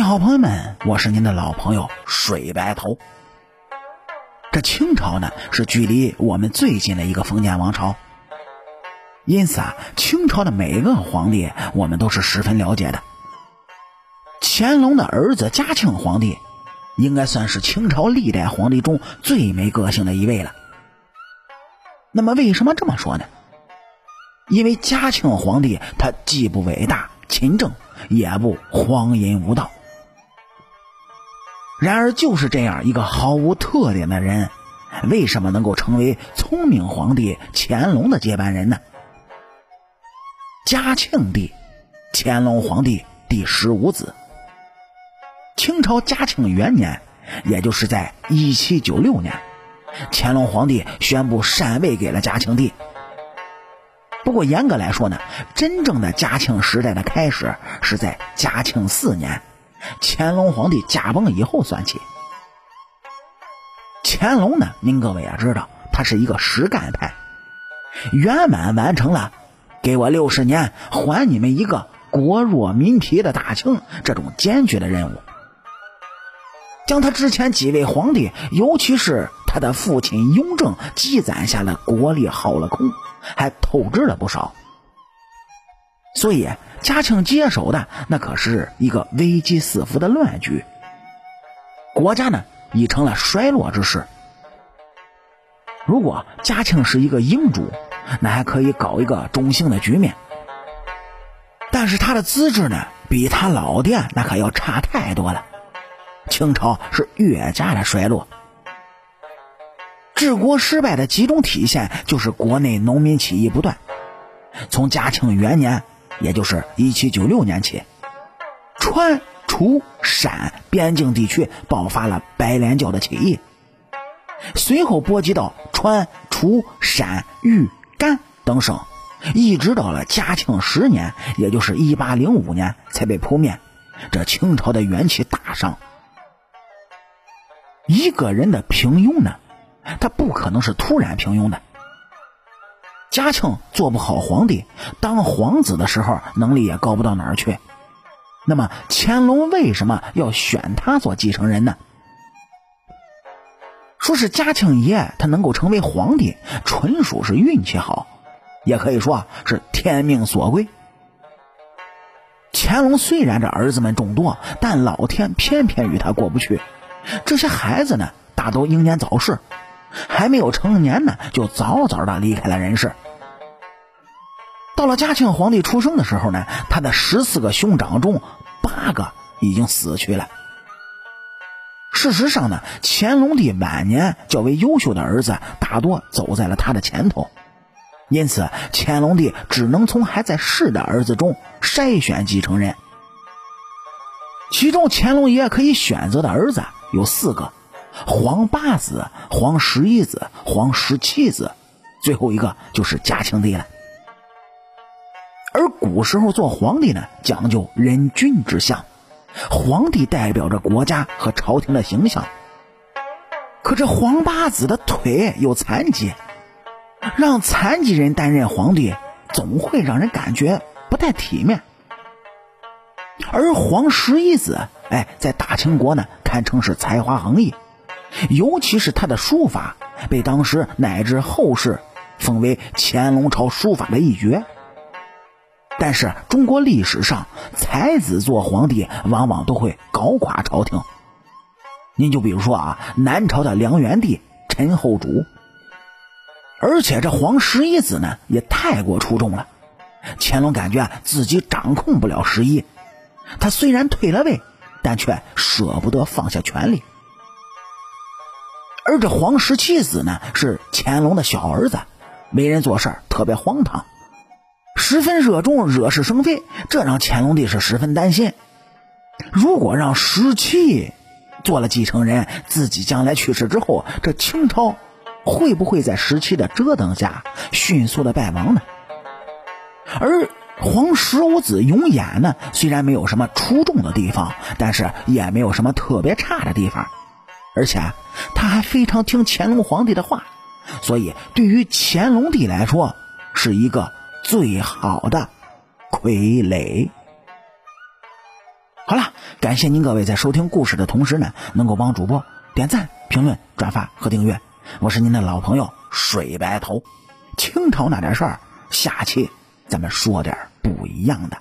你好，朋友们，我是您的老朋友水白头。这清朝呢，是距离我们最近的一个封建王朝，因此啊，清朝的每一个皇帝我们都是十分了解的。乾隆的儿子嘉庆皇帝，应该算是清朝历代皇帝中最没个性的一位了。那么为什么这么说呢？因为嘉庆皇帝他既不伟大勤政，也不荒淫无道。然而，就是这样一个毫无特点的人，为什么能够成为聪明皇帝乾隆的接班人呢？嘉庆帝，乾隆皇帝第十五子。清朝嘉庆元年，也就是在一七九六年，乾隆皇帝宣布禅位给了嘉庆帝。不过，严格来说呢，真正的嘉庆时代的开始是在嘉庆四年。乾隆皇帝驾崩以后算起，乾隆呢，您各位也知道，他是一个实干派，圆满完成了“给我六十年，还你们一个国弱民疲的大清”这种艰巨的任务，将他之前几位皇帝，尤其是他的父亲雍正，积攒下的国力耗了空，还透支了不少，所以。嘉庆接手的那可是一个危机四伏的乱局，国家呢已成了衰落之势。如果嘉庆是一个英主，那还可以搞一个中兴的局面。但是他的资质呢，比他老爹那可要差太多了。清朝是越加的衰落，治国失败的集中体现就是国内农民起义不断。从嘉庆元年。也就是一七九六年起，川、楚、陕边境地区爆发了白莲教的起义，随后波及到川、楚、陕、豫、甘等省，一直到了嘉庆十年，也就是一八零五年才被扑灭。这清朝的元气大伤。一个人的平庸呢，他不可能是突然平庸的。嘉庆做不好皇帝，当皇子的时候能力也高不到哪儿去。那么乾隆为什么要选他做继承人呢？说是嘉庆爷他能够成为皇帝，纯属是运气好，也可以说是天命所归。乾隆虽然这儿子们众多，但老天偏偏与他过不去。这些孩子呢，大都英年早逝。还没有成年呢，就早早的离开了人世。到了嘉庆皇帝出生的时候呢，他的十四个兄长中，八个已经死去了。事实上呢，乾隆帝晚年较为优秀的儿子大多走在了他的前头，因此乾隆帝只能从还在世的儿子中筛选继承人。其中乾隆爷可以选择的儿子有四个。皇八子、皇十一子、皇十七子，最后一个就是嘉庆帝了。而古时候做皇帝呢，讲究人君之相，皇帝代表着国家和朝廷的形象。可这皇八子的腿有残疾，让残疾人担任皇帝，总会让人感觉不太体面。而皇十一子，哎，在大清国呢，堪称是才华横溢。尤其是他的书法，被当时乃至后世封为乾隆朝书法的一绝。但是中国历史上，才子做皇帝往往都会搞垮朝廷。您就比如说啊，南朝的梁元帝陈后主，而且这皇十一子呢也太过出众了。乾隆感觉自己掌控不了十一，他虽然退了位，但却舍不得放下权力。而这皇十七子呢，是乾隆的小儿子，为人做事特别荒唐，十分热衷惹是生非，这让乾隆帝是十分担心。如果让十七做了继承人，自己将来去世之后，这清朝会不会在十七的折腾下迅速的败亡呢？而皇十五子永琰呢，虽然没有什么出众的地方，但是也没有什么特别差的地方。而且他还非常听乾隆皇帝的话，所以对于乾隆帝来说是一个最好的傀儡。好了，感谢您各位在收听故事的同时呢，能够帮主播点赞、评论、转发和订阅。我是您的老朋友水白头。清朝那点事儿，下期咱们说点不一样的。